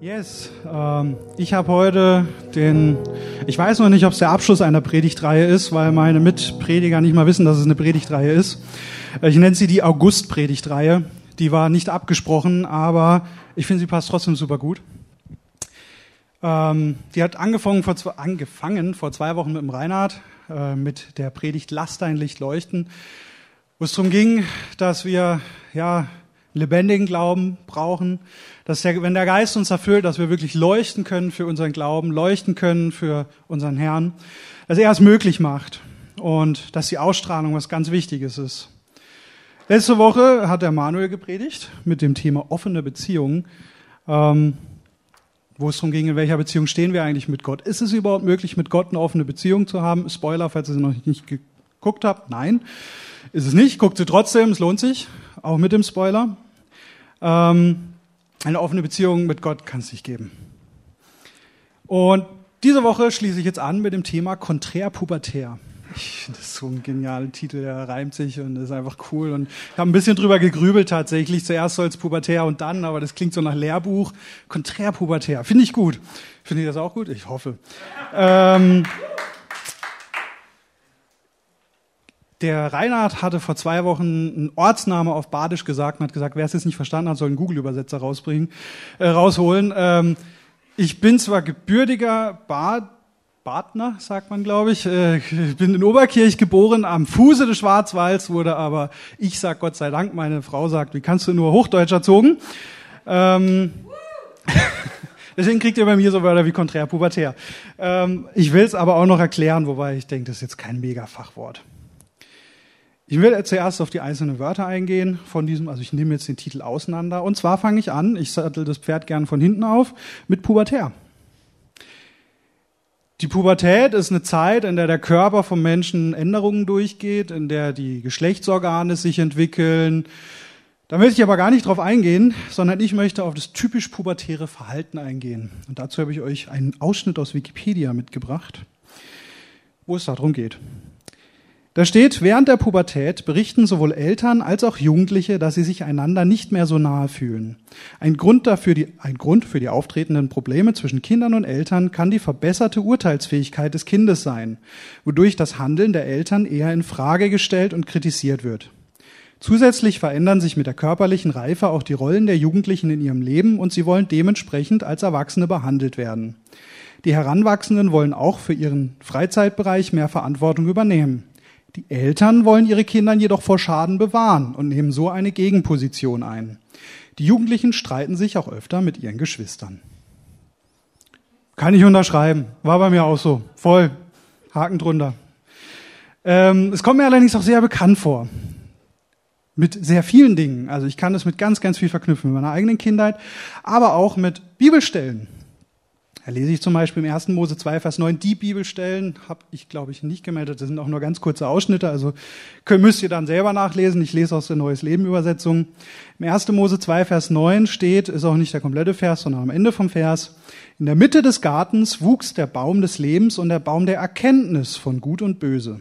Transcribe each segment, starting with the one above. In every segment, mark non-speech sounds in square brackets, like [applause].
Yes, ähm, ich habe heute den, ich weiß noch nicht, ob es der Abschluss einer Predigtreihe ist, weil meine Mitprediger nicht mal wissen, dass es eine Predigtreihe ist. Ich nenne sie die August-Predigtreihe. Die war nicht abgesprochen, aber ich finde, sie passt trotzdem super gut. Ähm, die hat angefangen vor, zwei, angefangen vor zwei Wochen mit dem Reinhard, äh, mit der Predigt Lass dein Licht leuchten, wo es darum ging, dass wir ja lebendigen Glauben brauchen, dass der, wenn der Geist uns erfüllt, dass wir wirklich leuchten können für unseren Glauben, leuchten können für unseren Herrn, dass er es möglich macht und dass die Ausstrahlung was ganz Wichtiges ist. Letzte Woche hat der Manuel gepredigt mit dem Thema offene Beziehungen, ähm, wo es darum ging, in welcher Beziehung stehen wir eigentlich mit Gott. Ist es überhaupt möglich, mit Gott eine offene Beziehung zu haben? Spoiler, falls ihr sie noch nicht geguckt habt. Nein, ist es nicht. Guckt sie trotzdem, es lohnt sich auch mit dem Spoiler. Ähm, eine offene Beziehung mit Gott kann es nicht geben. Und diese Woche schließe ich jetzt an mit dem Thema konträr-pubertär. Ich finde das so ein genialer Titel, der reimt sich und ist einfach cool. Und ich habe ein bisschen drüber gegrübelt tatsächlich. Zuerst soll es pubertär und dann, aber das klingt so nach Lehrbuch. Konträr-pubertär. Finde ich gut. Finde ich das auch gut? Ich hoffe. Ähm, Der Reinhard hatte vor zwei Wochen einen Ortsname auf Badisch gesagt und hat gesagt, wer es jetzt nicht verstanden hat, soll einen Google-Übersetzer rausbringen, äh, rausholen. Ähm, ich bin zwar gebürtiger Bad, Badner, sagt man, glaube ich. Äh, ich bin in Oberkirch geboren, am Fuße des Schwarzwalds, wurde aber, ich sag Gott sei Dank, meine Frau sagt, wie kannst du nur Hochdeutsch erzogen? Ähm, [laughs] Deswegen kriegt ihr bei mir so Wörter wie konträr pubertär. Ähm, ich will es aber auch noch erklären, wobei ich denke, das ist jetzt kein Mega-Fachwort. Ich will zuerst auf die einzelnen Wörter eingehen von diesem, also ich nehme jetzt den Titel auseinander. Und zwar fange ich an, ich sattel das Pferd gern von hinten auf, mit Pubertär. Die Pubertät ist eine Zeit, in der der Körper vom Menschen Änderungen durchgeht, in der die Geschlechtsorgane sich entwickeln. Da möchte ich aber gar nicht drauf eingehen, sondern ich möchte auf das typisch pubertäre Verhalten eingehen. Und dazu habe ich euch einen Ausschnitt aus Wikipedia mitgebracht, wo es darum geht. Da steht, während der Pubertät berichten sowohl Eltern als auch Jugendliche, dass sie sich einander nicht mehr so nahe fühlen. Ein Grund dafür, die, ein Grund für die auftretenden Probleme zwischen Kindern und Eltern kann die verbesserte Urteilsfähigkeit des Kindes sein, wodurch das Handeln der Eltern eher in Frage gestellt und kritisiert wird. Zusätzlich verändern sich mit der körperlichen Reife auch die Rollen der Jugendlichen in ihrem Leben und sie wollen dementsprechend als Erwachsene behandelt werden. Die Heranwachsenden wollen auch für ihren Freizeitbereich mehr Verantwortung übernehmen. Die Eltern wollen ihre Kinder jedoch vor Schaden bewahren und nehmen so eine Gegenposition ein. Die Jugendlichen streiten sich auch öfter mit ihren Geschwistern. Kann ich unterschreiben. War bei mir auch so. Voll. Haken drunter. Ähm, es kommt mir allerdings auch sehr bekannt vor. Mit sehr vielen Dingen. Also ich kann das mit ganz, ganz viel verknüpfen mit meiner eigenen Kindheit, aber auch mit Bibelstellen. Da lese ich zum Beispiel im 1. Mose 2, Vers 9 die Bibelstellen, habe ich glaube ich nicht gemeldet, das sind auch nur ganz kurze Ausschnitte, also müsst ihr dann selber nachlesen. Ich lese aus der Neues Leben Übersetzung. Im 1. Mose 2, Vers 9 steht, ist auch nicht der komplette Vers, sondern am Ende vom Vers, in der Mitte des Gartens wuchs der Baum des Lebens und der Baum der Erkenntnis von Gut und Böse.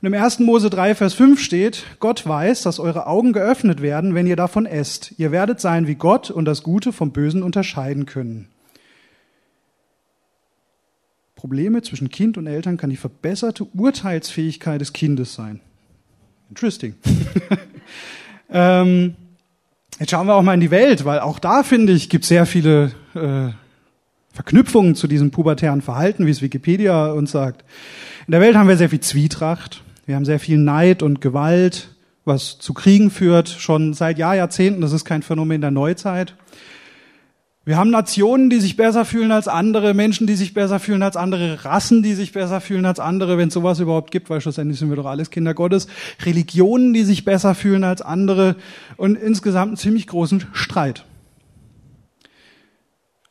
Und im 1. Mose 3, Vers 5 steht, Gott weiß, dass eure Augen geöffnet werden, wenn ihr davon esst. Ihr werdet sein wie Gott und das Gute vom Bösen unterscheiden können. Probleme zwischen Kind und Eltern kann die verbesserte Urteilsfähigkeit des Kindes sein. Interesting. [laughs] ähm, jetzt schauen wir auch mal in die Welt, weil auch da, finde ich, gibt es sehr viele äh, Verknüpfungen zu diesem pubertären Verhalten, wie es Wikipedia uns sagt. In der Welt haben wir sehr viel Zwietracht, wir haben sehr viel Neid und Gewalt, was zu Kriegen führt, schon seit Jahr, Jahrzehnten. Das ist kein Phänomen der Neuzeit. Wir haben Nationen, die sich besser fühlen als andere, Menschen, die sich besser fühlen als andere, Rassen, die sich besser fühlen als andere, wenn es sowas überhaupt gibt, weil schlussendlich sind wir doch alles Kinder Gottes, Religionen, die sich besser fühlen als andere und insgesamt einen ziemlich großen Streit.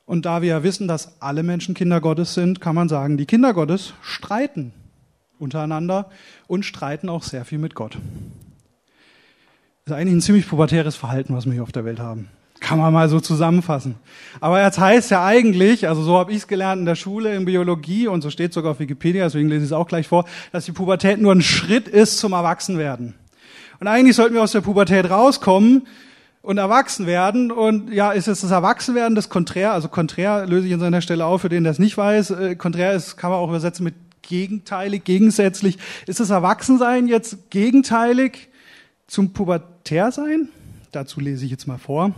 Und da wir ja wissen, dass alle Menschen Kinder Gottes sind, kann man sagen, die Kinder Gottes streiten untereinander und streiten auch sehr viel mit Gott. Das ist eigentlich ein ziemlich pubertäres Verhalten, was wir hier auf der Welt haben. Kann man mal so zusammenfassen. Aber jetzt heißt ja eigentlich, also so habe ich es gelernt in der Schule, in Biologie, und so steht sogar auf Wikipedia, deswegen lese ich es auch gleich vor, dass die Pubertät nur ein Schritt ist zum Erwachsenwerden. Und eigentlich sollten wir aus der Pubertät rauskommen, und erwachsen werden. Und ja, ist es das Erwachsenwerden das Konträr? Also konträr löse ich an seiner Stelle auf, für den der es nicht weiß. Äh, konträr ist, kann man auch übersetzen mit gegenteilig, gegensätzlich. Ist das Erwachsensein jetzt gegenteilig zum Pubertärsein? Dazu lese ich jetzt mal vor.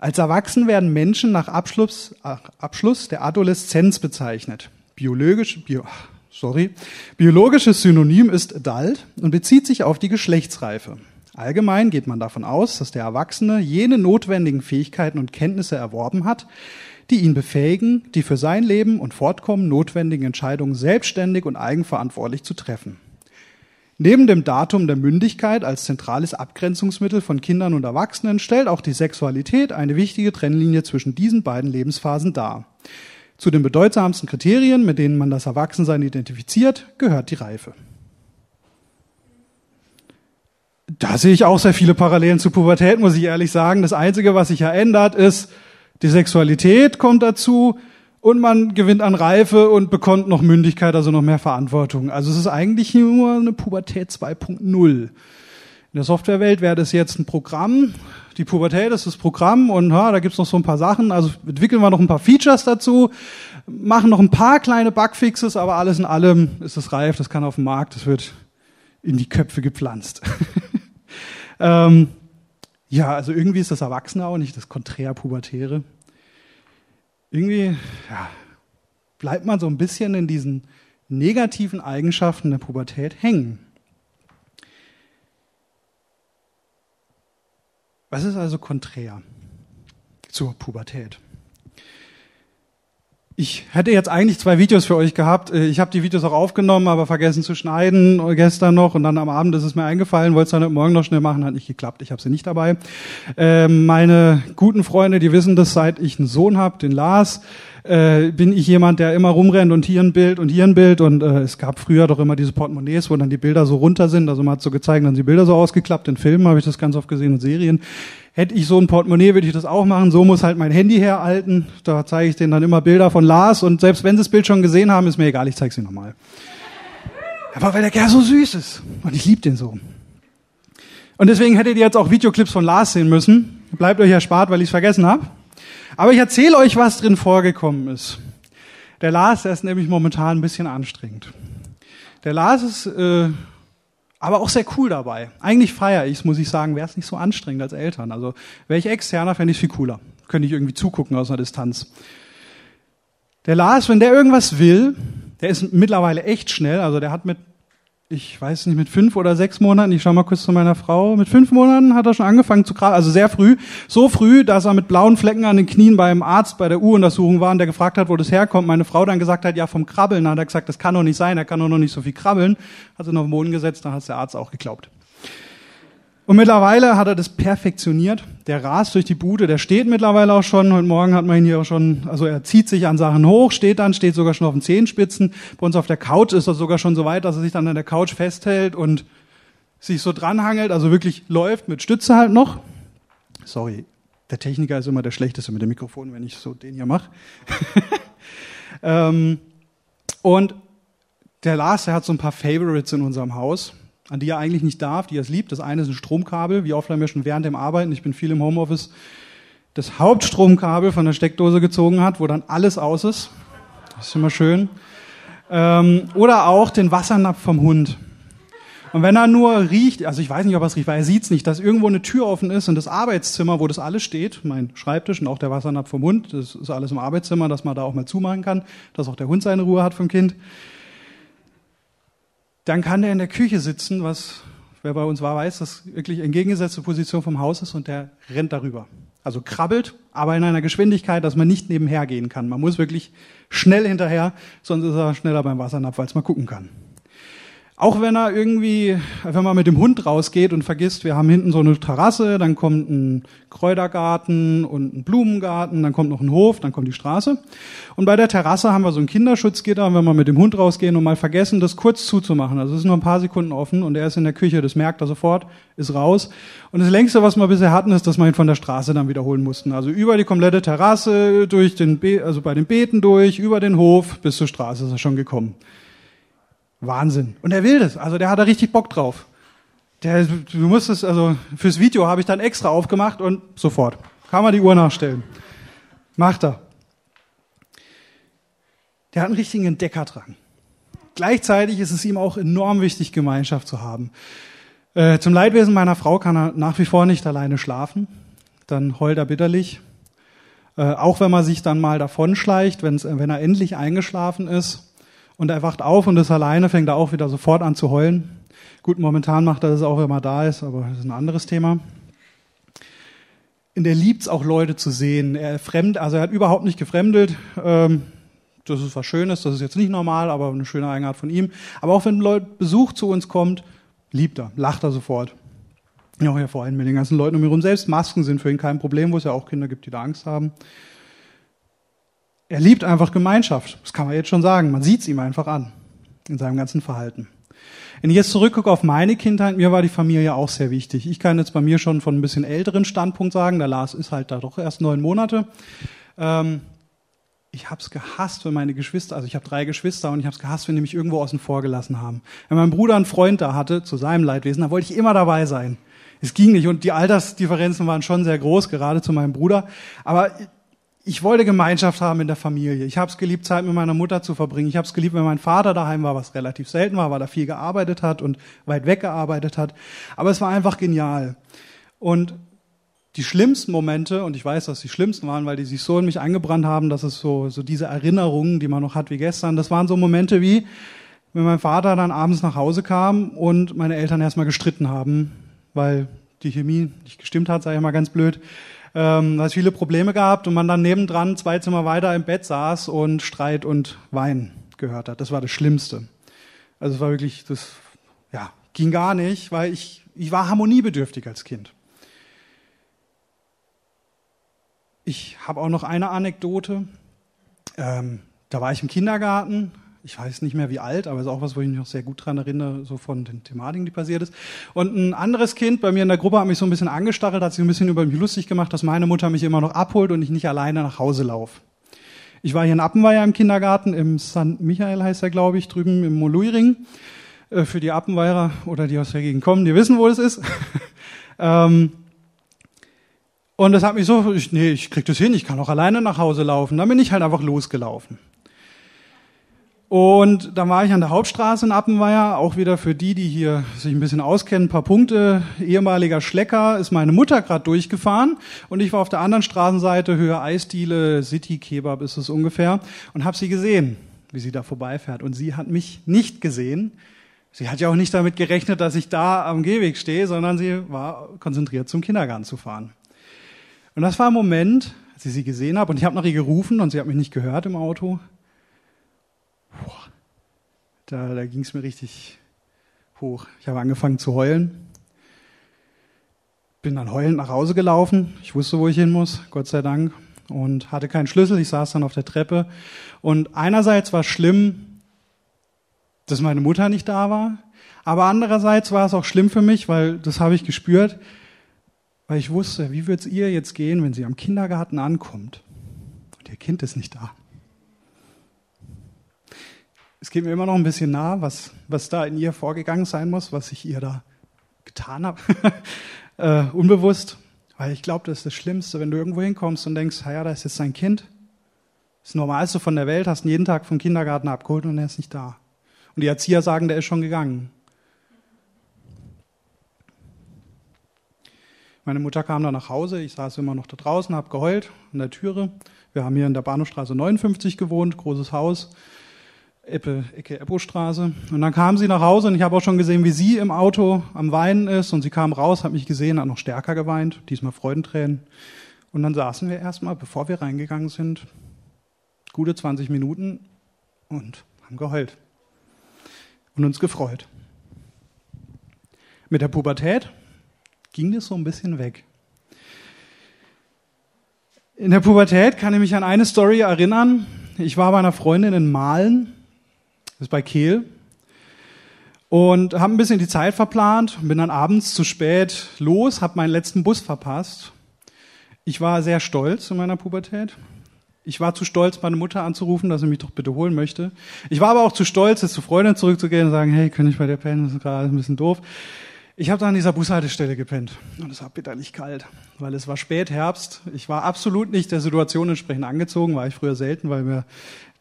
Als erwachsen werden Menschen nach Abschluss, Abschluss der Adoleszenz bezeichnet. Biologisch, bio, sorry, biologisches Synonym ist adult und bezieht sich auf die Geschlechtsreife. Allgemein geht man davon aus, dass der Erwachsene jene notwendigen Fähigkeiten und Kenntnisse erworben hat, die ihn befähigen, die für sein Leben und Fortkommen notwendigen Entscheidungen selbstständig und eigenverantwortlich zu treffen. Neben dem Datum der Mündigkeit als zentrales Abgrenzungsmittel von Kindern und Erwachsenen stellt auch die Sexualität eine wichtige Trennlinie zwischen diesen beiden Lebensphasen dar. Zu den bedeutsamsten Kriterien, mit denen man das Erwachsensein identifiziert, gehört die Reife. Da sehe ich auch sehr viele Parallelen zur Pubertät, muss ich ehrlich sagen. Das Einzige, was sich ja ändert, ist, die Sexualität kommt dazu und man gewinnt an Reife und bekommt noch Mündigkeit, also noch mehr Verantwortung. Also es ist eigentlich nur eine Pubertät 2.0. In der Softwarewelt wäre das jetzt ein Programm. Die Pubertät ist das Programm und ja, da gibt's noch so ein paar Sachen. Also entwickeln wir noch ein paar Features dazu, machen noch ein paar kleine Bugfixes, aber alles in allem ist es reif, das kann auf dem Markt, das wird in die Köpfe gepflanzt. [laughs] Ähm, ja, also irgendwie ist das Erwachsene auch nicht das Konträr-Pubertäre. Irgendwie ja, bleibt man so ein bisschen in diesen negativen Eigenschaften der Pubertät hängen. Was ist also konträr zur Pubertät? Ich hätte jetzt eigentlich zwei Videos für euch gehabt. Äh, ich habe die Videos auch aufgenommen, aber vergessen zu schneiden äh, gestern noch und dann am Abend ist es mir eingefallen, wollte es dann morgen noch schnell machen, hat nicht geklappt. Ich habe sie nicht dabei. Ähm, meine guten Freunde, die wissen das, seit ich einen Sohn habe, den Lars, äh, bin ich jemand, der immer rumrennt und hier ein Bild und hier ein Bild und es gab früher doch immer diese Portemonnaies, wo dann die Bilder so runter sind. Also man hat so gezeigt, dann sind die Bilder so ausgeklappt. In Filmen habe ich das ganz oft gesehen und Serien. Hätte ich so ein Portemonnaie, würde ich das auch machen. So muss halt mein Handy herhalten. Da zeige ich denen dann immer Bilder von Lars. Und selbst wenn sie das Bild schon gesehen haben, ist mir egal, ich zeige sie nochmal. Aber weil der Kerl so süß ist. Und ich liebe den so. Und deswegen hättet ihr jetzt auch Videoclips von Lars sehen müssen. Bleibt euch erspart, weil ich es vergessen habe. Aber ich erzähle euch, was drin vorgekommen ist. Der Lars, der ist nämlich momentan ein bisschen anstrengend. Der Lars ist äh, aber auch sehr cool dabei. Eigentlich feiere ich es, muss ich sagen, wäre es nicht so anstrengend als Eltern. Also wäre ich externer, fände ich viel cooler. Könnte ich irgendwie zugucken aus einer Distanz. Der Lars, wenn der irgendwas will, der ist mittlerweile echt schnell. Also der hat mit ich weiß nicht, mit fünf oder sechs Monaten, ich schau mal kurz zu meiner Frau, mit fünf Monaten hat er schon angefangen zu krabbeln, also sehr früh, so früh, dass er mit blauen Flecken an den Knien beim Arzt bei der U-Untersuchung war und der gefragt hat, wo das herkommt. Meine Frau dann gesagt hat, ja, vom Krabbeln. Dann hat er gesagt, das kann doch nicht sein, er kann doch noch nicht so viel krabbeln. Hat sie noch den Boden gesetzt, dann hat der Arzt auch geglaubt. Und mittlerweile hat er das perfektioniert. Der rast durch die Bude, der steht mittlerweile auch schon. Heute Morgen hat man ihn hier auch schon, also er zieht sich an Sachen hoch, steht dann, steht sogar schon auf den Zehenspitzen. Bei uns auf der Couch ist er sogar schon so weit, dass er sich dann an der Couch festhält und sich so dranhangelt, also wirklich läuft mit Stütze halt noch. Sorry, der Techniker ist immer der Schlechteste mit dem Mikrofon, wenn ich so den hier mache. [laughs] ähm, und der Lars, der hat so ein paar Favorites in unserem Haus an die er eigentlich nicht darf, die er es liebt. Das eine ist ein Stromkabel, wie oft wir schon während dem Arbeiten, ich bin viel im Homeoffice, das Hauptstromkabel von der Steckdose gezogen hat, wo dann alles aus ist. Das ist immer schön. Ähm, oder auch den Wassernapf vom Hund. Und wenn er nur riecht, also ich weiß nicht, ob er es riecht, weil er sieht es nicht, dass irgendwo eine Tür offen ist und das Arbeitszimmer, wo das alles steht, mein Schreibtisch und auch der Wassernapf vom Hund, das ist alles im Arbeitszimmer, dass man da auch mal zumachen kann, dass auch der Hund seine Ruhe hat vom Kind dann kann der in der Küche sitzen, was wer bei uns war, weiß, dass wirklich entgegengesetzte Position vom Haus ist und der rennt darüber. Also krabbelt, aber in einer Geschwindigkeit, dass man nicht nebenher gehen kann. Man muss wirklich schnell hinterher, sonst ist er schneller beim Wassernapf, weil mal gucken kann. Auch wenn er irgendwie, wenn man mit dem Hund rausgeht und vergisst, wir haben hinten so eine Terrasse, dann kommt ein Kräutergarten und ein Blumengarten, dann kommt noch ein Hof, dann kommt die Straße. Und bei der Terrasse haben wir so ein Kinderschutzgitter, wenn wir mit dem Hund rausgehen und mal vergessen, das kurz zuzumachen. Also es ist nur ein paar Sekunden offen und er ist in der Küche, das merkt er sofort, ist raus. Und das längste, was wir bisher hatten, ist, dass wir ihn von der Straße dann wiederholen mussten. Also über die komplette Terrasse, durch den, Be also bei den Beeten durch, über den Hof, bis zur Straße ist er schon gekommen. Wahnsinn. Und er will das. Also der hat da richtig Bock drauf. Der, du musstest, also fürs Video habe ich dann extra aufgemacht und sofort. Kann man die Uhr nachstellen. Macht er. Der hat einen richtigen Entdeckerdrang. Gleichzeitig ist es ihm auch enorm wichtig, Gemeinschaft zu haben. Äh, zum Leidwesen meiner Frau kann er nach wie vor nicht alleine schlafen. Dann heult er bitterlich. Äh, auch wenn man sich dann mal davonschleicht, wenn er endlich eingeschlafen ist und er wacht auf und ist alleine, fängt er auch wieder sofort an zu heulen. Gut, momentan macht er das auch, wenn man da ist, aber das ist ein anderes Thema. Und er liebt es auch, Leute zu sehen. Er fremd, also er hat überhaupt nicht gefremdelt. Ähm, das ist was Schönes, das ist jetzt nicht normal, aber eine schöne Eigenart von ihm. Aber auch wenn Leute Besuch zu uns kommt, liebt er, lacht er sofort. Ja, ja, vor allem mit den ganzen Leuten um ihn herum. Selbst Masken sind für ihn kein Problem, wo es ja auch Kinder gibt, die da Angst haben. Er liebt einfach Gemeinschaft. Das kann man jetzt schon sagen. Man sieht es ihm einfach an. In seinem ganzen Verhalten. Wenn ich jetzt zurückgucke auf meine Kindheit, mir war die Familie auch sehr wichtig. Ich kann jetzt bei mir schon von ein bisschen älteren Standpunkt sagen, der Lars ist halt da doch erst neun Monate. Ähm, ich habe es gehasst, wenn meine Geschwister, also ich habe drei Geschwister und ich habe es gehasst, wenn die mich irgendwo außen vor gelassen haben. Wenn mein Bruder einen Freund da hatte, zu seinem Leidwesen, da wollte ich immer dabei sein. Es ging nicht und die Altersdifferenzen waren schon sehr groß, gerade zu meinem Bruder. Aber ich wollte Gemeinschaft haben in der Familie. Ich habe es geliebt, Zeit mit meiner Mutter zu verbringen. Ich habe es geliebt, wenn mein Vater daheim war, was relativ selten war, weil er viel gearbeitet hat und weit weg gearbeitet hat. Aber es war einfach genial. Und die schlimmsten Momente, und ich weiß, dass die schlimmsten waren, weil die sich so in mich eingebrannt haben, dass es so, so diese Erinnerungen, die man noch hat wie gestern, das waren so Momente wie, wenn mein Vater dann abends nach Hause kam und meine Eltern erstmal gestritten haben, weil die Chemie nicht gestimmt hat, sage ich mal ganz blöd, ähm, es viele Probleme gehabt und man dann nebendran zwei Zimmer weiter im Bett saß und Streit und Wein gehört hat. Das war das Schlimmste. Also es war wirklich, das ja, ging gar nicht, weil ich, ich war harmoniebedürftig als Kind. Ich habe auch noch eine Anekdote. Ähm, da war ich im Kindergarten. Ich weiß nicht mehr wie alt, aber es ist auch was, wo ich mich noch sehr gut dran erinnere, so von den Thematiken, die passiert ist. Und ein anderes Kind bei mir in der Gruppe hat mich so ein bisschen angestachelt, hat sich ein bisschen über mich lustig gemacht, dass meine Mutter mich immer noch abholt und ich nicht alleine nach Hause laufe. Ich war hier in Appenweier im Kindergarten, im St. Michael heißt er, glaube ich, drüben im Moluiring. Äh, für die Appenweier oder die aus der Gegend kommen, die wissen, wo es ist. [laughs] ähm, und das hat mich so, ich, nee, ich krieg das hin, ich kann auch alleine nach Hause laufen. Dann bin ich halt einfach losgelaufen. Und dann war ich an der Hauptstraße in Appenweier, auch wieder für die, die hier sich ein bisschen auskennen, ein paar Punkte. Ehemaliger Schlecker ist meine Mutter gerade durchgefahren und ich war auf der anderen Straßenseite, Höhe Eisdiele, City Kebab ist es ungefähr, und habe sie gesehen, wie sie da vorbeifährt. Und sie hat mich nicht gesehen. Sie hat ja auch nicht damit gerechnet, dass ich da am Gehweg stehe, sondern sie war konzentriert zum Kindergarten zu fahren. Und das war ein Moment, als ich sie gesehen habe und ich habe nach ihr gerufen und sie hat mich nicht gehört im Auto. Da da ging es mir richtig hoch. Ich habe angefangen zu heulen. Bin dann heulend nach Hause gelaufen. Ich wusste, wo ich hin muss, Gott sei Dank. Und hatte keinen Schlüssel. Ich saß dann auf der Treppe. Und einerseits war es schlimm, dass meine Mutter nicht da war. Aber andererseits war es auch schlimm für mich, weil das habe ich gespürt weil ich wusste, wie wird es ihr jetzt gehen, wenn sie am Kindergarten ankommt und ihr Kind ist nicht da. Es geht mir immer noch ein bisschen nah, was, was da in ihr vorgegangen sein muss, was ich ihr da getan habe, [laughs] äh, unbewusst. Weil ich glaube, das ist das Schlimmste, wenn du irgendwo hinkommst und denkst, ja, da ist jetzt dein Kind. Das Normalste von der Welt, hast ihn jeden Tag vom Kindergarten abgeholt und er ist nicht da. Und die Erzieher sagen, der ist schon gegangen. Meine Mutter kam dann nach Hause, ich saß immer noch da draußen, habe geheult an der Türe. Wir haben hier in der Bahnhofstraße 59 gewohnt, großes Haus, Eppe, Ecke Eppostraße. Und dann kam sie nach Hause und ich habe auch schon gesehen, wie sie im Auto am Weinen ist. Und sie kam raus, hat mich gesehen, hat noch stärker geweint, diesmal Freudentränen. Und dann saßen wir erstmal, bevor wir reingegangen sind, gute 20 Minuten und haben geheult und uns gefreut. Mit der Pubertät ging das so ein bisschen weg. In der Pubertät kann ich mich an eine Story erinnern. Ich war bei einer Freundin in Malen, das ist bei Kehl, und habe ein bisschen die Zeit verplant, bin dann abends zu spät los, habe meinen letzten Bus verpasst. Ich war sehr stolz in meiner Pubertät. Ich war zu stolz, meine Mutter anzurufen, dass sie mich doch bitte holen möchte. Ich war aber auch zu stolz, jetzt zu Freundin zurückzugehen und sagen, hey, kann ich bei dir pennen? Das ist gerade ein bisschen doof. Ich habe da an dieser Bushaltestelle gepennt und es war bitterlich kalt, weil es war spät Herbst. Ich war absolut nicht der Situation entsprechend angezogen, war ich früher selten, weil mir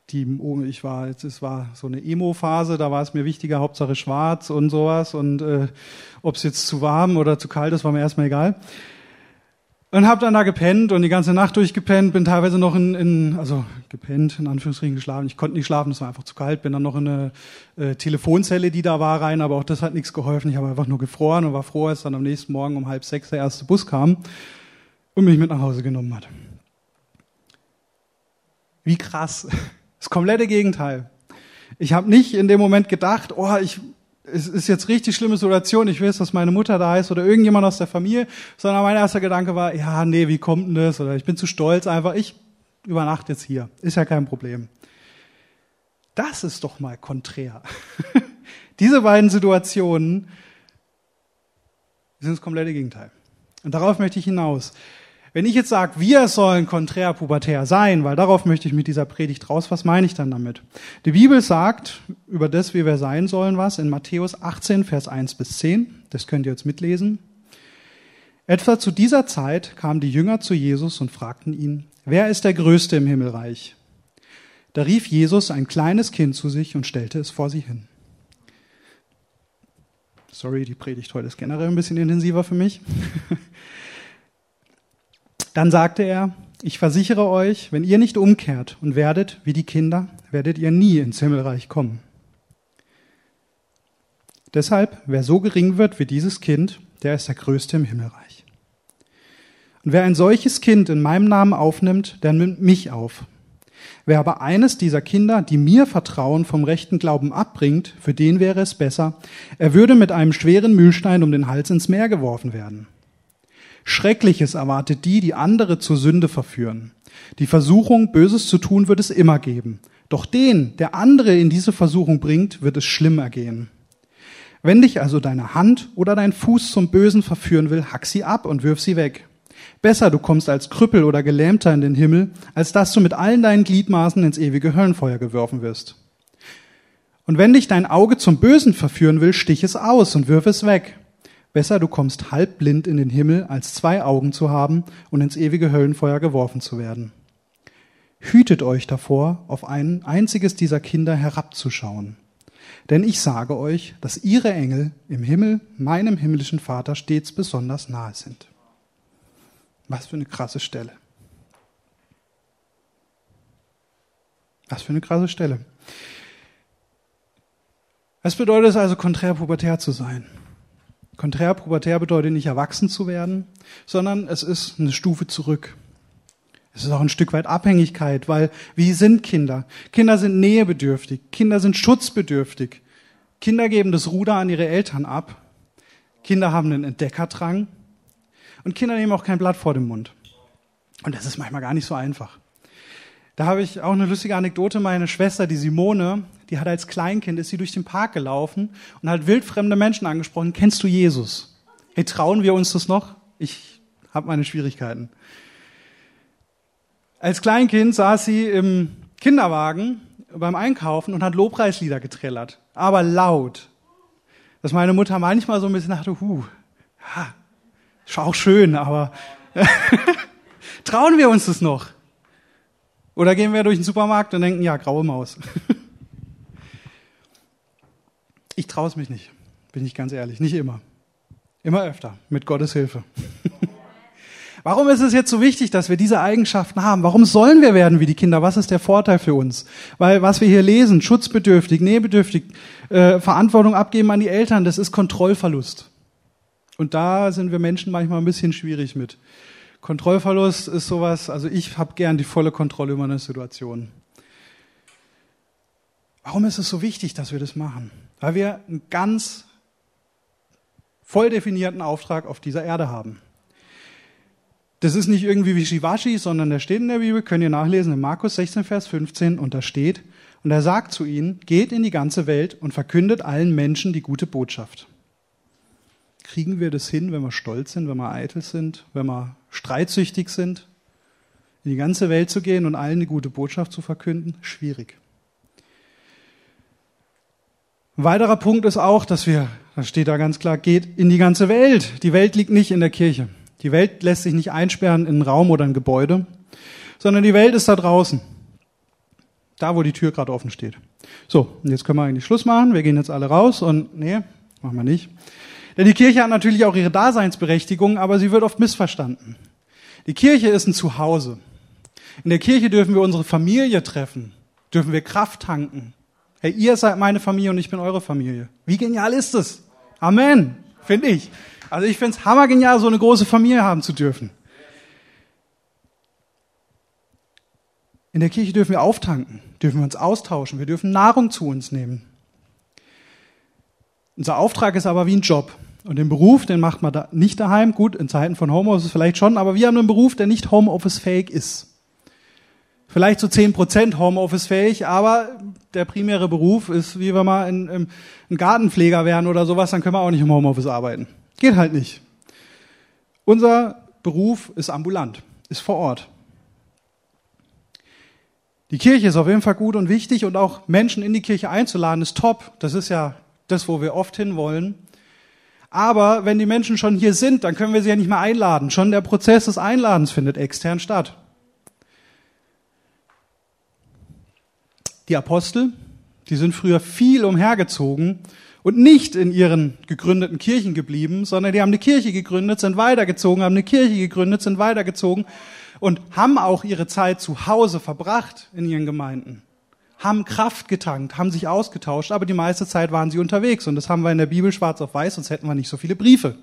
die, ich war, es war so eine Emo-Phase, da war es mir wichtiger, Hauptsache schwarz und sowas und äh, ob es jetzt zu warm oder zu kalt ist, war mir erstmal egal. Und habe dann da gepennt und die ganze Nacht durchgepennt, bin teilweise noch in, in also gepennt, in Anführungsstrichen geschlafen. Ich konnte nicht schlafen, es war einfach zu kalt. Bin dann noch in eine äh, Telefonzelle, die da war, rein, aber auch das hat nichts geholfen. Ich habe einfach nur gefroren und war froh, als dann am nächsten Morgen um halb sechs der erste Bus kam und mich mit nach Hause genommen hat. Wie krass. Das komplette Gegenteil. Ich habe nicht in dem Moment gedacht, oh, ich es ist jetzt richtig schlimme Situation, ich weiß, dass meine Mutter da ist oder irgendjemand aus der Familie, sondern mein erster Gedanke war, ja, nee, wie kommt denn das? Oder ich bin zu stolz einfach, ich übernachte jetzt hier. Ist ja kein Problem. Das ist doch mal konträr. [laughs] Diese beiden Situationen sind das komplette Gegenteil. Und darauf möchte ich hinaus. Wenn ich jetzt sage, wir sollen konträr pubertär sein, weil darauf möchte ich mit dieser Predigt raus, was meine ich dann damit? Die Bibel sagt über das, wie wir sein sollen, was in Matthäus 18, Vers 1 bis 10. Das könnt ihr jetzt mitlesen. Etwa zu dieser Zeit kamen die Jünger zu Jesus und fragten ihn, wer ist der Größte im Himmelreich? Da rief Jesus ein kleines Kind zu sich und stellte es vor sie hin. Sorry, die Predigt heute ist generell ein bisschen intensiver für mich. [laughs] Dann sagte er, ich versichere euch, wenn ihr nicht umkehrt und werdet wie die Kinder, werdet ihr nie ins Himmelreich kommen. Deshalb, wer so gering wird wie dieses Kind, der ist der Größte im Himmelreich. Und wer ein solches Kind in meinem Namen aufnimmt, der nimmt mich auf. Wer aber eines dieser Kinder, die mir vertrauen, vom rechten Glauben abbringt, für den wäre es besser, er würde mit einem schweren Mühlstein um den Hals ins Meer geworfen werden. Schreckliches erwartet die, die andere zur Sünde verführen. Die Versuchung, Böses zu tun, wird es immer geben. Doch den, der andere in diese Versuchung bringt, wird es schlimm ergehen. Wenn dich also deine Hand oder dein Fuß zum Bösen verführen will, hack sie ab und wirf sie weg. Besser du kommst als Krüppel oder Gelähmter in den Himmel, als dass du mit allen deinen Gliedmaßen ins ewige Höllenfeuer geworfen wirst. Und wenn dich dein Auge zum Bösen verführen will, stich es aus und wirf es weg. Besser du kommst halbblind in den Himmel, als zwei Augen zu haben und ins ewige Höllenfeuer geworfen zu werden. Hütet euch davor, auf ein einziges dieser Kinder herabzuschauen. Denn ich sage euch, dass ihre Engel im Himmel meinem himmlischen Vater stets besonders nahe sind. Was für eine krasse Stelle. Was für eine krasse Stelle. Was bedeutet es also, konträr pubertär zu sein? Konträr pubertär bedeutet nicht erwachsen zu werden, sondern es ist eine Stufe zurück. Es ist auch ein Stück weit Abhängigkeit, weil wie sind Kinder? Kinder sind nähebedürftig, Kinder sind schutzbedürftig. Kinder geben das Ruder an ihre Eltern ab. Kinder haben einen Entdeckerdrang und Kinder nehmen auch kein Blatt vor dem Mund. Und das ist manchmal gar nicht so einfach. Da habe ich auch eine lustige Anekdote. Meine Schwester, die Simone, die hat als Kleinkind, ist sie durch den Park gelaufen und hat wildfremde Menschen angesprochen. Kennst du Jesus? Hey, trauen wir uns das noch? Ich habe meine Schwierigkeiten. Als Kleinkind saß sie im Kinderwagen beim Einkaufen und hat Lobpreislieder getrellert, aber laut. Dass meine Mutter manchmal so ein bisschen dachte, huh, ja, ist auch schön, aber [laughs] trauen wir uns das noch? Oder gehen wir durch den Supermarkt und denken, ja, graue Maus. [laughs] Ich traue es mich nicht, bin ich ganz ehrlich, nicht immer. Immer öfter, mit Gottes Hilfe. [laughs] Warum ist es jetzt so wichtig, dass wir diese Eigenschaften haben? Warum sollen wir werden wie die Kinder? Was ist der Vorteil für uns? Weil was wir hier lesen, schutzbedürftig, nähebedürftig, äh, Verantwortung abgeben an die Eltern, das ist Kontrollverlust. Und da sind wir Menschen manchmal ein bisschen schwierig mit. Kontrollverlust ist sowas, also ich habe gern die volle Kontrolle über eine Situation. Warum ist es so wichtig, dass wir das machen? Weil wir einen ganz voll definierten Auftrag auf dieser Erde haben. Das ist nicht irgendwie wie Shivashi, sondern der steht in der Bibel, könnt ihr nachlesen, in Markus 16, Vers 15, und da steht, und er sagt zu ihnen, geht in die ganze Welt und verkündet allen Menschen die gute Botschaft. Kriegen wir das hin, wenn wir stolz sind, wenn wir eitel sind, wenn wir streitsüchtig sind? In die ganze Welt zu gehen und allen die gute Botschaft zu verkünden? Schwierig. Ein weiterer Punkt ist auch, dass wir da steht da ganz klar, geht in die ganze Welt. Die Welt liegt nicht in der Kirche. Die Welt lässt sich nicht einsperren in einen Raum oder ein Gebäude, sondern die Welt ist da draußen. Da, wo die Tür gerade offen steht. So, und jetzt können wir eigentlich Schluss machen. Wir gehen jetzt alle raus und, nee, machen wir nicht. Denn die Kirche hat natürlich auch ihre Daseinsberechtigung, aber sie wird oft missverstanden. Die Kirche ist ein Zuhause. In der Kirche dürfen wir unsere Familie treffen, dürfen wir Kraft tanken. Hey, ihr seid meine Familie und ich bin eure Familie. Wie genial ist es? Amen, finde ich. Also ich finde es hammergenial, so eine große Familie haben zu dürfen. In der Kirche dürfen wir auftanken, dürfen wir uns austauschen, wir dürfen Nahrung zu uns nehmen. Unser Auftrag ist aber wie ein Job. Und den Beruf, den macht man da nicht daheim. Gut, in Zeiten von Homeoffice vielleicht schon, aber wir haben einen Beruf, der nicht Homeoffice-fähig ist. Vielleicht so zehn Prozent Homeoffice-fähig, aber der primäre Beruf ist, wie wenn wir ein, ein Gartenpfleger wären oder sowas, dann können wir auch nicht im Homeoffice arbeiten. Geht halt nicht. Unser Beruf ist ambulant, ist vor Ort. Die Kirche ist auf jeden Fall gut und wichtig und auch Menschen in die Kirche einzuladen ist top. Das ist ja das, wo wir oft hinwollen. Aber wenn die Menschen schon hier sind, dann können wir sie ja nicht mehr einladen. Schon der Prozess des Einladens findet extern statt. Die Apostel, die sind früher viel umhergezogen und nicht in ihren gegründeten Kirchen geblieben, sondern die haben eine Kirche gegründet, sind weitergezogen, haben eine Kirche gegründet, sind weitergezogen und haben auch ihre Zeit zu Hause verbracht in ihren Gemeinden haben Kraft getankt, haben sich ausgetauscht, aber die meiste Zeit waren sie unterwegs. Und das haben wir in der Bibel schwarz auf weiß, sonst hätten wir nicht so viele Briefe.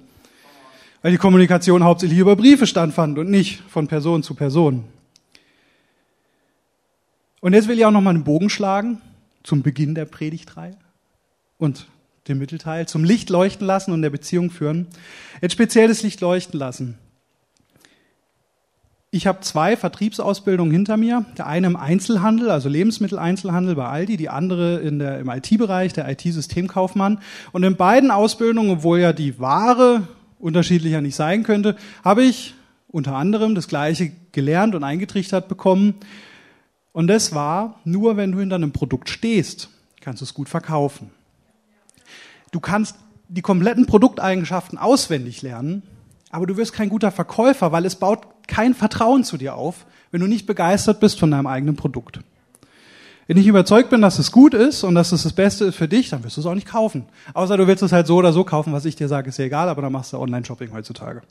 Weil die Kommunikation hauptsächlich über Briefe stattfand und nicht von Person zu Person. Und jetzt will ich auch nochmal einen Bogen schlagen zum Beginn der Predigtreihe und dem Mittelteil, zum Licht leuchten lassen und der Beziehung führen. Jetzt speziell das Licht leuchten lassen. Ich habe zwei Vertriebsausbildungen hinter mir. Der eine im Einzelhandel, also Lebensmitteleinzelhandel bei Aldi, die andere in der, im IT-Bereich, der IT-Systemkaufmann. Und in beiden Ausbildungen, obwohl ja die Ware unterschiedlicher nicht sein könnte, habe ich unter anderem das Gleiche gelernt und eingetrichtert bekommen. Und das war, nur wenn du hinter einem Produkt stehst, kannst du es gut verkaufen. Du kannst die kompletten Produkteigenschaften auswendig lernen, aber du wirst kein guter Verkäufer, weil es baut kein Vertrauen zu dir auf, wenn du nicht begeistert bist von deinem eigenen Produkt. Wenn ich überzeugt bin, dass es gut ist und dass es das Beste ist für dich, dann wirst du es auch nicht kaufen. Außer du willst es halt so oder so kaufen, was ich dir sage, ist dir egal, aber dann machst du Online-Shopping heutzutage.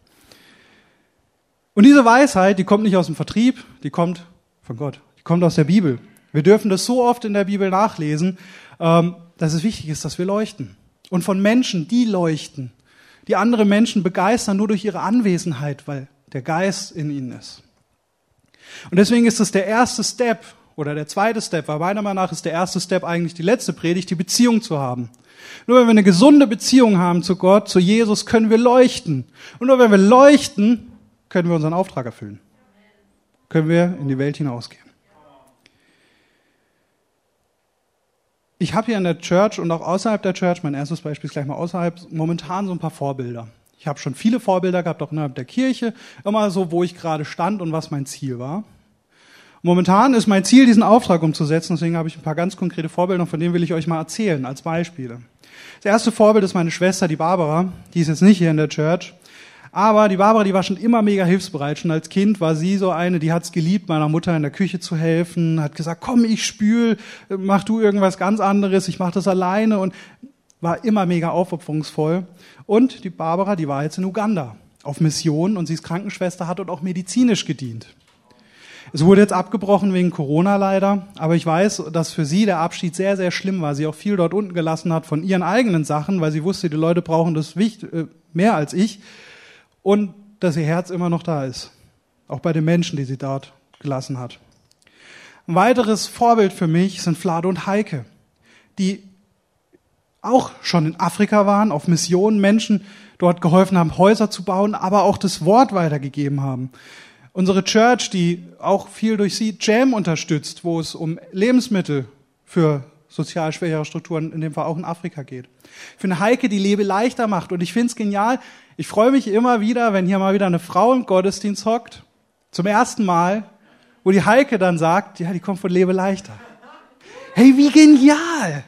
Und diese Weisheit, die kommt nicht aus dem Vertrieb, die kommt von Gott, die kommt aus der Bibel. Wir dürfen das so oft in der Bibel nachlesen, ähm, dass es wichtig ist, dass wir leuchten. Und von Menschen, die leuchten, die andere Menschen begeistern nur durch ihre Anwesenheit, weil der Geist in ihnen ist. Und deswegen ist es der erste Step oder der zweite Step, weil meiner Meinung nach ist der erste Step eigentlich die letzte Predigt, die Beziehung zu haben. Nur wenn wir eine gesunde Beziehung haben zu Gott, zu Jesus, können wir leuchten. Und nur wenn wir leuchten, können wir unseren Auftrag erfüllen. Können wir in die Welt hinausgehen. Ich habe hier in der Church und auch außerhalb der Church, mein erstes Beispiel ist gleich mal außerhalb, momentan so ein paar Vorbilder. Ich habe schon viele Vorbilder gehabt, auch innerhalb der Kirche, immer so, wo ich gerade stand und was mein Ziel war. Momentan ist mein Ziel, diesen Auftrag umzusetzen, deswegen habe ich ein paar ganz konkrete Vorbilder, von denen will ich euch mal erzählen, als Beispiele. Das erste Vorbild ist meine Schwester, die Barbara, die ist jetzt nicht hier in der Church, aber die Barbara, die war schon immer mega hilfsbereit. Schon als Kind war sie so eine, die hat's geliebt, meiner Mutter in der Küche zu helfen, hat gesagt, komm, ich spül, mach du irgendwas ganz anderes, ich mach das alleine und war immer mega aufopferungsvoll. Und die Barbara, die war jetzt in Uganda auf Mission und sie ist Krankenschwester, hat dort auch medizinisch gedient. Es wurde jetzt abgebrochen wegen Corona leider, aber ich weiß, dass für sie der Abschied sehr, sehr schlimm war. Sie auch viel dort unten gelassen hat von ihren eigenen Sachen, weil sie wusste, die Leute brauchen das äh, mehr als ich und dass ihr Herz immer noch da ist. Auch bei den Menschen, die sie dort gelassen hat. Ein weiteres Vorbild für mich sind Flade und Heike, die auch schon in Afrika waren, auf Missionen Menschen dort geholfen haben, Häuser zu bauen, aber auch das Wort weitergegeben haben. Unsere Church, die auch viel durch sie Jam unterstützt, wo es um Lebensmittel für sozial schwächere Strukturen, in dem Fall auch in Afrika geht. Für eine Heike, die Lebe leichter macht. Und ich finde es genial, ich freue mich immer wieder, wenn hier mal wieder eine Frau im Gottesdienst hockt, zum ersten Mal, wo die Heike dann sagt, ja, die kommt von Lebe leichter. Hey, wie genial!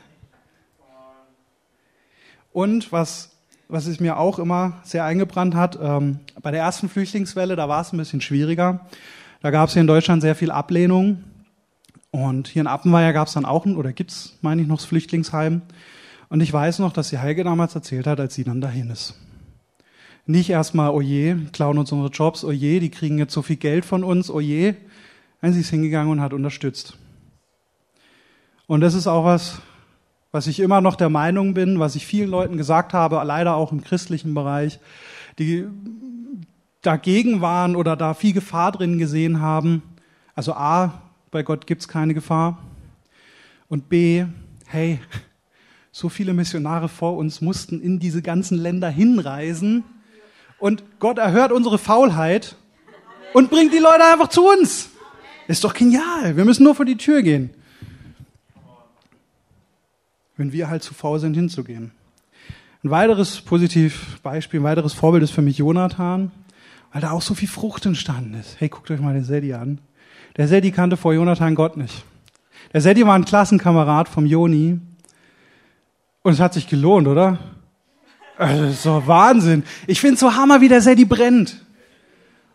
Und was, was es mir auch immer sehr eingebrannt hat, ähm, bei der ersten Flüchtlingswelle, da war es ein bisschen schwieriger. Da gab es hier in Deutschland sehr viel Ablehnung. Und hier in Appenweier gab es dann auch, ein, oder gibt's, meine ich, noch das Flüchtlingsheim. Und ich weiß noch, dass die Heike damals erzählt hat, als sie dann dahin ist. Nicht erstmal, oh klauen uns unsere Jobs, oh die kriegen jetzt so viel Geld von uns. Oh Nein, sie ist hingegangen und hat unterstützt. Und das ist auch was, was ich immer noch der Meinung bin, was ich vielen Leuten gesagt habe, leider auch im christlichen Bereich, die dagegen waren oder da viel Gefahr drin gesehen haben. Also A, bei Gott gibt es keine Gefahr. Und B, hey, so viele Missionare vor uns mussten in diese ganzen Länder hinreisen. Und Gott erhört unsere Faulheit und bringt die Leute einfach zu uns. Ist doch genial. Wir müssen nur vor die Tür gehen. Wenn wir halt zu faul sind, hinzugehen. Ein weiteres positiv Beispiel, ein weiteres Vorbild ist für mich Jonathan, weil da auch so viel Frucht entstanden ist. Hey, guckt euch mal den Sedi an. Der Sedi kannte vor Jonathan Gott nicht. Der Sedi war ein Klassenkamerad vom Joni. Und es hat sich gelohnt, oder? Also, das ist doch Wahnsinn. Ich finde so Hammer, wie der Sedi brennt.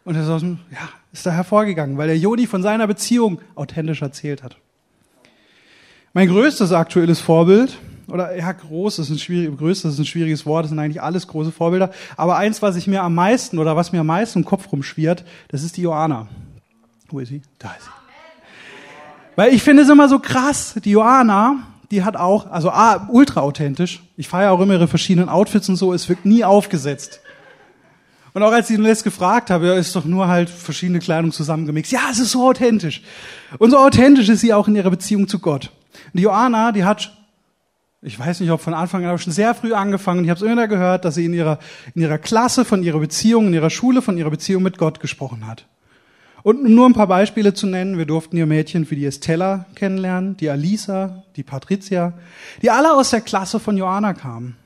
Und er ist, ja, ist da hervorgegangen, weil der Joni von seiner Beziehung authentisch erzählt hat. Mein größtes aktuelles Vorbild, oder ja, groß ist ein schwierig, größtes ist ein schwieriges Wort, das sind eigentlich alles große Vorbilder, aber eins, was ich mir am meisten oder was mir am meisten im Kopf rumschwirrt, das ist die Joana. Wo ist sie? Da ist sie. Weil ich finde es immer so krass, die Joana, die hat auch, also ah, ultra authentisch. Ich feiere auch immer ihre verschiedenen Outfits und so, es wirkt nie aufgesetzt. Und auch als ich ihn jetzt gefragt habe, ja, ist doch nur halt verschiedene Kleidung zusammengemixt. Ja, es ist so authentisch. Und so authentisch ist sie auch in ihrer Beziehung zu Gott. Und die Joana, die hat, ich weiß nicht, ob von Anfang an, aber schon sehr früh angefangen. Ich habe es immer gehört, dass sie in ihrer, in ihrer Klasse von ihrer Beziehung, in ihrer Schule von ihrer Beziehung mit Gott gesprochen hat. Und um nur ein paar Beispiele zu nennen, wir durften hier Mädchen wie die Estella kennenlernen, die Alisa, die Patricia, die alle aus der Klasse von Joanna kamen.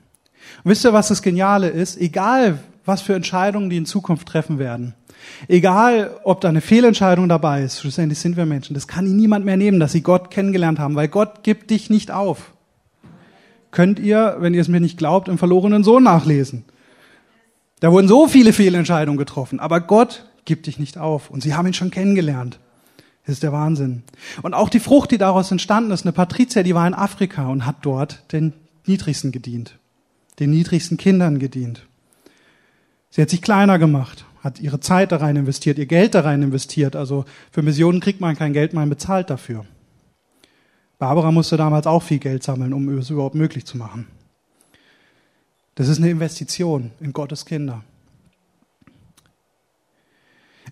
Und wisst ihr, was das Geniale ist? Egal, was für Entscheidungen die in Zukunft treffen werden, egal, ob da eine Fehlentscheidung dabei ist, schlussendlich sind wir Menschen, das kann ihnen niemand mehr nehmen, dass sie Gott kennengelernt haben, weil Gott gibt dich nicht auf. Könnt ihr, wenn ihr es mir nicht glaubt, im verlorenen Sohn nachlesen. Da wurden so viele Fehlentscheidungen getroffen, aber Gott gib dich nicht auf. Und sie haben ihn schon kennengelernt. Das ist der Wahnsinn. Und auch die Frucht, die daraus entstanden ist, eine Patrizia, die war in Afrika und hat dort den Niedrigsten gedient, den niedrigsten Kindern gedient. Sie hat sich kleiner gemacht, hat ihre Zeit da rein investiert, ihr Geld da rein investiert. Also für Missionen kriegt man kein Geld mal bezahlt dafür. Barbara musste damals auch viel Geld sammeln, um es überhaupt möglich zu machen. Das ist eine Investition in Gottes Kinder.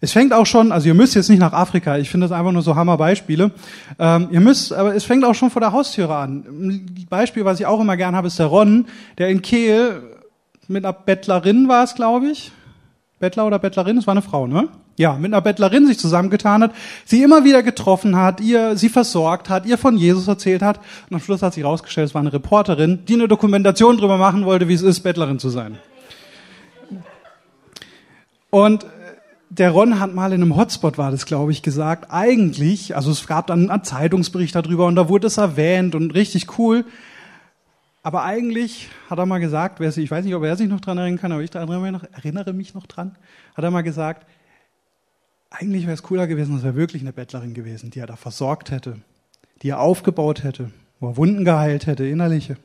Es fängt auch schon, also ihr müsst jetzt nicht nach Afrika, ich finde das einfach nur so Hammerbeispiele. Ähm, ihr müsst, aber es fängt auch schon vor der Haustüre an. Ein Beispiel, was ich auch immer gern habe, ist der Ron, der in Kehl mit einer Bettlerin war es, glaube ich. Bettler oder Bettlerin, es war eine Frau, ne? Ja, mit einer Bettlerin sich zusammengetan hat, sie immer wieder getroffen hat, ihr sie versorgt hat, ihr von Jesus erzählt hat und am Schluss hat sich herausgestellt, es war eine Reporterin, die eine Dokumentation darüber machen wollte, wie es ist, Bettlerin zu sein. Und der Ron hat mal in einem Hotspot, war das, glaube ich, gesagt, eigentlich, also es gab dann einen Zeitungsbericht darüber und da wurde es erwähnt und richtig cool. Aber eigentlich hat er mal gesagt, ich weiß nicht, ob er sich noch dran erinnern kann, aber ich erinnere mich noch, dran, hat er mal gesagt, eigentlich wäre es cooler gewesen, es wäre wirklich eine Bettlerin gewesen, die er da versorgt hätte, die er aufgebaut hätte, wo er Wunden geheilt hätte, innerliche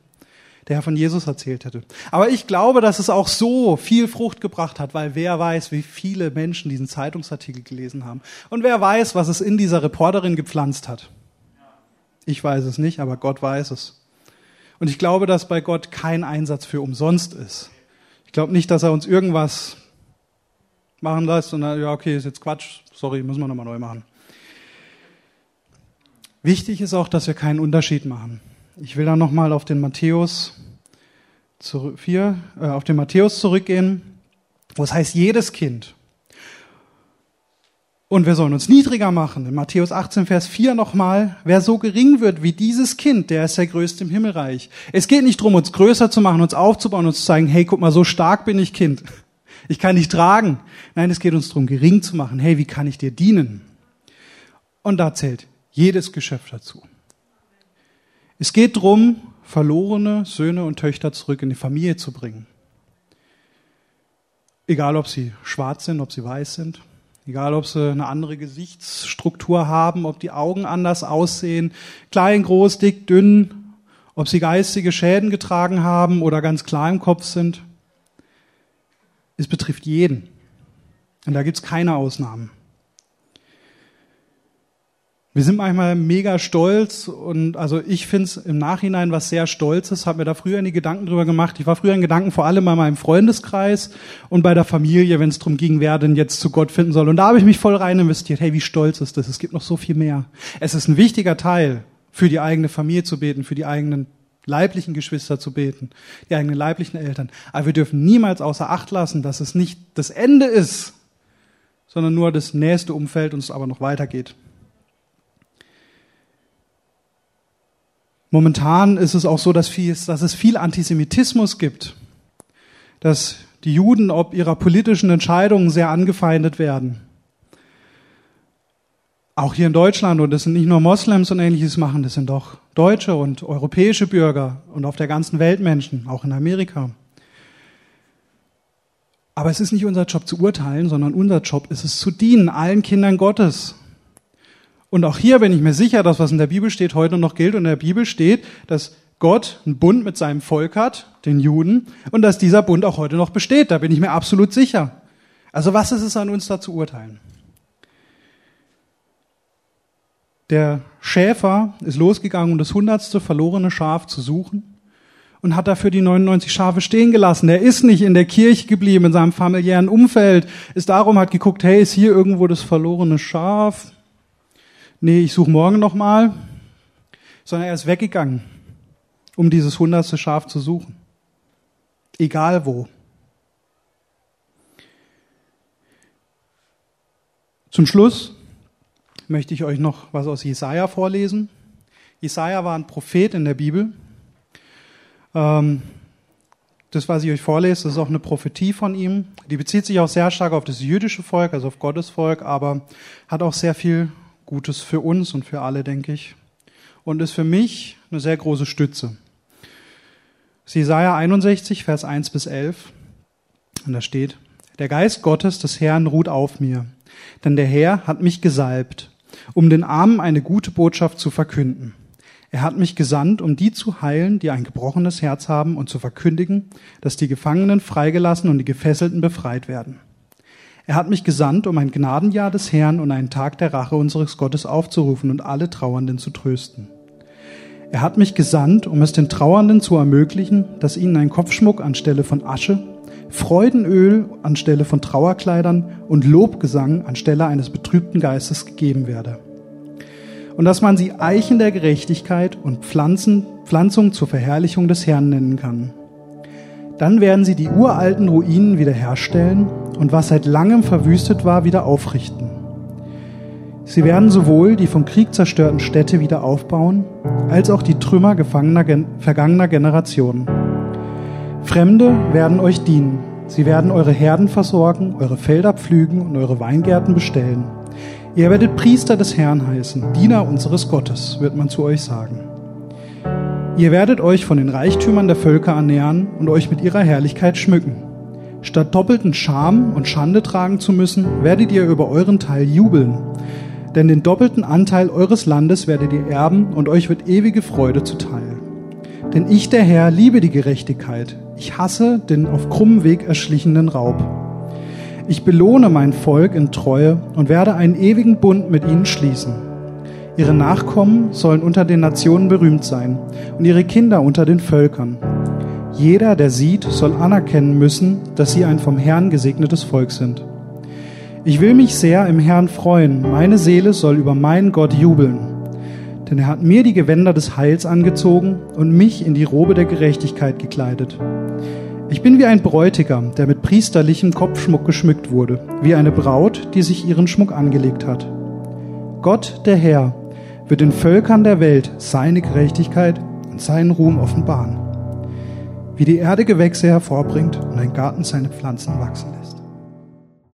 der von Jesus erzählt hätte. Aber ich glaube, dass es auch so viel Frucht gebracht hat, weil wer weiß, wie viele Menschen diesen Zeitungsartikel gelesen haben. Und wer weiß, was es in dieser Reporterin gepflanzt hat. Ich weiß es nicht, aber Gott weiß es. Und ich glaube, dass bei Gott kein Einsatz für umsonst ist. Ich glaube nicht, dass er uns irgendwas machen lässt und dann, ja, okay, ist jetzt Quatsch, sorry, müssen wir nochmal neu machen. Wichtig ist auch, dass wir keinen Unterschied machen. Ich will da nochmal auf den Matthäus 4, äh, auf den Matthäus zurückgehen, wo es heißt, jedes Kind. Und wir sollen uns niedriger machen. In Matthäus 18, Vers 4 nochmal. Wer so gering wird wie dieses Kind, der ist der Größte im Himmelreich. Es geht nicht darum, uns größer zu machen, uns aufzubauen, uns zu zeigen, hey, guck mal, so stark bin ich Kind. Ich kann dich tragen. Nein, es geht uns darum, gering zu machen. Hey, wie kann ich dir dienen? Und da zählt jedes Geschöpf dazu. Es geht darum, verlorene Söhne und Töchter zurück in die Familie zu bringen. Egal, ob sie schwarz sind, ob sie weiß sind, egal, ob sie eine andere Gesichtsstruktur haben, ob die Augen anders aussehen, klein, groß, dick, dünn, ob sie geistige Schäden getragen haben oder ganz klar im Kopf sind. Es betrifft jeden. Und da gibt es keine Ausnahmen. Wir sind manchmal mega stolz und also ich finde es im Nachhinein was sehr Stolzes, habe mir da früher nie Gedanken drüber gemacht. Ich war früher in Gedanken vor allem bei meinem Freundeskreis und bei der Familie, wenn es darum ging, wer denn jetzt zu Gott finden soll. Und da habe ich mich voll rein investiert. Hey, wie stolz ist das? Es gibt noch so viel mehr. Es ist ein wichtiger Teil, für die eigene Familie zu beten, für die eigenen leiblichen Geschwister zu beten, die eigenen leiblichen Eltern. Aber wir dürfen niemals außer Acht lassen, dass es nicht das Ende ist, sondern nur das nächste Umfeld und es aber noch weitergeht. Momentan ist es auch so, dass, viel, dass es viel Antisemitismus gibt, dass die Juden ob ihrer politischen Entscheidungen sehr angefeindet werden. Auch hier in Deutschland, und das sind nicht nur Moslems und ähnliches machen, das sind doch deutsche und europäische Bürger und auf der ganzen Welt Menschen, auch in Amerika. Aber es ist nicht unser Job zu urteilen, sondern unser Job ist es zu dienen, allen Kindern Gottes. Und auch hier bin ich mir sicher, dass was in der Bibel steht, heute noch gilt. Und in der Bibel steht, dass Gott einen Bund mit seinem Volk hat, den Juden, und dass dieser Bund auch heute noch besteht. Da bin ich mir absolut sicher. Also was ist es an uns da zu urteilen? Der Schäfer ist losgegangen, um das hundertste verlorene Schaf zu suchen und hat dafür die 99 Schafe stehen gelassen. Er ist nicht in der Kirche geblieben, in seinem familiären Umfeld, ist darum, hat geguckt, hey, ist hier irgendwo das verlorene Schaf? Nee, ich suche morgen nochmal, sondern er ist weggegangen, um dieses hundertste Schaf zu suchen. Egal wo. Zum Schluss möchte ich euch noch was aus Jesaja vorlesen. Jesaja war ein Prophet in der Bibel. Ähm, das, was ich euch vorlese, ist auch eine Prophetie von ihm. Die bezieht sich auch sehr stark auf das jüdische Volk, also auf Gottes Volk, aber hat auch sehr viel Gutes für uns und für alle, denke ich. Und ist für mich eine sehr große Stütze. Jesaja 61, Vers 1 bis 11. Und da steht, der Geist Gottes des Herrn ruht auf mir, denn der Herr hat mich gesalbt, um den Armen eine gute Botschaft zu verkünden. Er hat mich gesandt, um die zu heilen, die ein gebrochenes Herz haben und zu verkündigen, dass die Gefangenen freigelassen und die Gefesselten befreit werden er hat mich gesandt, um ein Gnadenjahr des Herrn und einen Tag der Rache unseres Gottes aufzurufen und alle Trauernden zu trösten. Er hat mich gesandt, um es den Trauernden zu ermöglichen, dass ihnen ein Kopfschmuck anstelle von Asche, Freudenöl anstelle von Trauerkleidern und Lobgesang anstelle eines betrübten Geistes gegeben werde. Und dass man sie Eichen der Gerechtigkeit und Pflanzen, Pflanzung zur Verherrlichung des Herrn nennen kann. Dann werden sie die uralten Ruinen wiederherstellen und was seit langem verwüstet war, wieder aufrichten. Sie werden sowohl die vom Krieg zerstörten Städte wieder aufbauen, als auch die Trümmer gefangener, vergangener Generationen. Fremde werden euch dienen. Sie werden eure Herden versorgen, eure Felder pflügen und eure Weingärten bestellen. Ihr werdet Priester des Herrn heißen, Diener unseres Gottes, wird man zu euch sagen. Ihr werdet euch von den Reichtümern der Völker ernähren und euch mit ihrer Herrlichkeit schmücken. Statt doppelten Scham und Schande tragen zu müssen, werdet ihr über euren Teil jubeln. Denn den doppelten Anteil eures Landes werdet ihr erben und euch wird ewige Freude zuteil. Denn ich, der Herr, liebe die Gerechtigkeit. Ich hasse den auf krummem Weg erschlichenen Raub. Ich belohne mein Volk in Treue und werde einen ewigen Bund mit ihnen schließen. Ihre Nachkommen sollen unter den Nationen berühmt sein und ihre Kinder unter den Völkern. Jeder, der sieht, soll anerkennen müssen, dass sie ein vom Herrn gesegnetes Volk sind. Ich will mich sehr im Herrn freuen, meine Seele soll über meinen Gott jubeln. Denn er hat mir die Gewänder des Heils angezogen und mich in die Robe der Gerechtigkeit gekleidet. Ich bin wie ein Bräutigam, der mit priesterlichem Kopfschmuck geschmückt wurde, wie eine Braut, die sich ihren Schmuck angelegt hat. Gott, der Herr, wird den Völkern der Welt seine Gerechtigkeit und seinen Ruhm offenbaren. Wie die Erde Gewächse hervorbringt und ein Garten seine Pflanzen wachsen lässt.